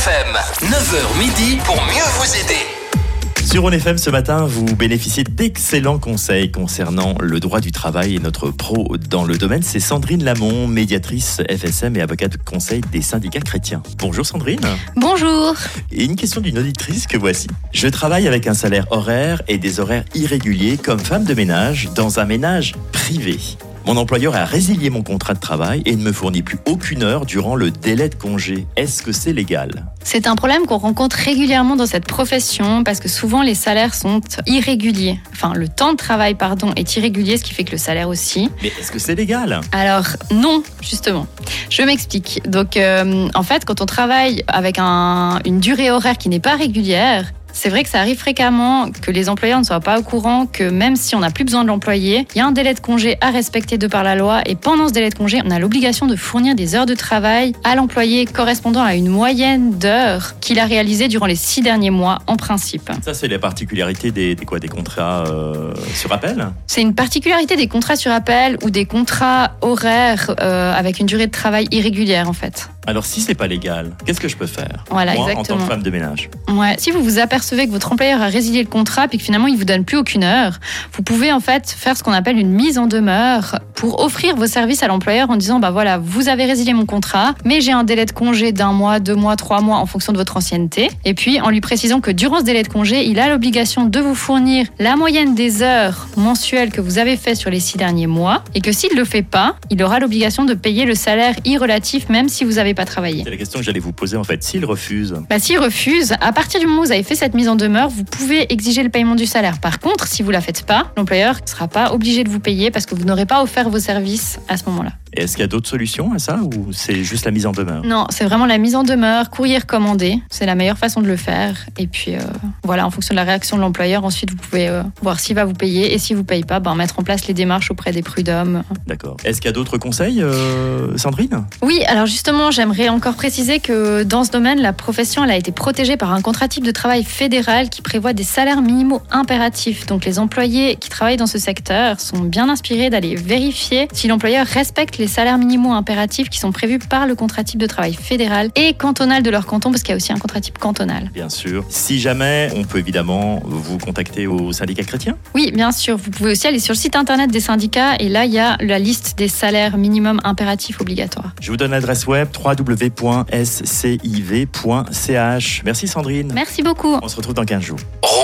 FM, 9h midi pour mieux vous aider. Sur ONFM ce matin, vous bénéficiez d'excellents conseils concernant le droit du travail et notre pro dans le domaine, c'est Sandrine Lamont, médiatrice FSM et avocate de conseil des syndicats chrétiens. Bonjour Sandrine. Bonjour. Et une question d'une auditrice que voici. Je travaille avec un salaire horaire et des horaires irréguliers comme femme de ménage dans un ménage privé. Mon employeur a résilié mon contrat de travail et ne me fournit plus aucune heure durant le délai de congé. Est-ce que c'est légal? C'est un problème qu'on rencontre régulièrement dans cette profession parce que souvent les salaires sont irréguliers. Enfin, le temps de travail, pardon, est irrégulier, ce qui fait que le salaire aussi. Mais est-ce que c'est légal? Alors, non, justement. Je m'explique. Donc, euh, en fait, quand on travaille avec un- une durée horaire qui n'est pas régulière, c'est vrai que ça arrive fréquemment que les employeurs ne soient pas au courant que même si on n'a plus besoin de l'employé, il y a un délai de congé à respecter de par la loi et pendant ce délai de congé, on a l'obligation de fournir des heures de travail à l'employé correspondant à une moyenne d'heures qu'il a réalisées durant les six derniers mois en principe. Ça, c'est la particularité des, des quoi, des contrats euh, sur appel C'est une particularité des contrats sur appel ou des contrats horaires euh, avec une durée de travail irrégulière en fait. Alors, si c'est pas légal, qu'est-ce que je peux faire? Voilà, Moi, en tant que femme de ménage. Ouais. Si vous vous apercevez que votre employeur a résilié le contrat puis que finalement il vous donne plus aucune heure, vous pouvez en fait faire ce qu'on appelle une mise en demeure pour offrir vos services à l'employeur en disant bah voilà vous avez résilié mon contrat mais j'ai un délai de congé d'un mois, deux mois, trois mois en fonction de votre ancienneté et puis en lui précisant que durant ce délai de congé il a l'obligation de vous fournir la moyenne des heures mensuelles que vous avez fait sur les six derniers mois et que s'il le fait pas il aura l'obligation de payer le salaire irrelatif même si vous n'avez pas travaillé. C'est la question que j'allais vous poser en fait. S'il refuse, Bah, s'il refuse, à partir du moment où vous avez fait cette mise en demeure, vous pouvez exiger le paiement du salaire. Par contre, si vous la faites pas, l'employeur ne sera pas obligé de vous payer parce que vous n'aurez pas offert vos services à ce moment-là. est-ce qu'il y a d'autres solutions à ça ou c'est juste la mise en demeure? Non, c'est vraiment la mise en demeure, courrier recommandé. C'est la meilleure façon de le faire. Et puis euh, voilà, en fonction de la réaction de l'employeur, ensuite vous pouvez euh, voir s'il va vous payer et s'il vous paye pas, ben, mettre en place les démarches auprès des prud'hommes. D'accord. Est-ce qu'il y a d'autres conseils, euh, Sandrine? Oui, alors justement, j'aimerais encore préciser que dans ce domaine, la profession elle a été protégée par un contrat type de travail fédéral qui prévoit des salaires minimaux impératifs. Donc les employés qui travaillent dans ce secteur sont bien inspirés d'aller vérifier si l'employeur respecte les salaires minimaux impératifs qui sont prévus par le contrat type de travail fédéral et cantonal de leur canton, parce qu'il y a aussi un contrat type cantonal. Bien sûr. Si jamais, on peut évidemment vous contacter au syndicat chrétien. Oui, bien sûr, vous pouvez aussi aller sur le site internet des syndicats et là, il y a la liste des salaires minimums impératifs obligatoires. Je vous donne l'adresse web www.sciv.ch. Merci Sandrine. Merci beaucoup. On se retrouve dans 15 jours.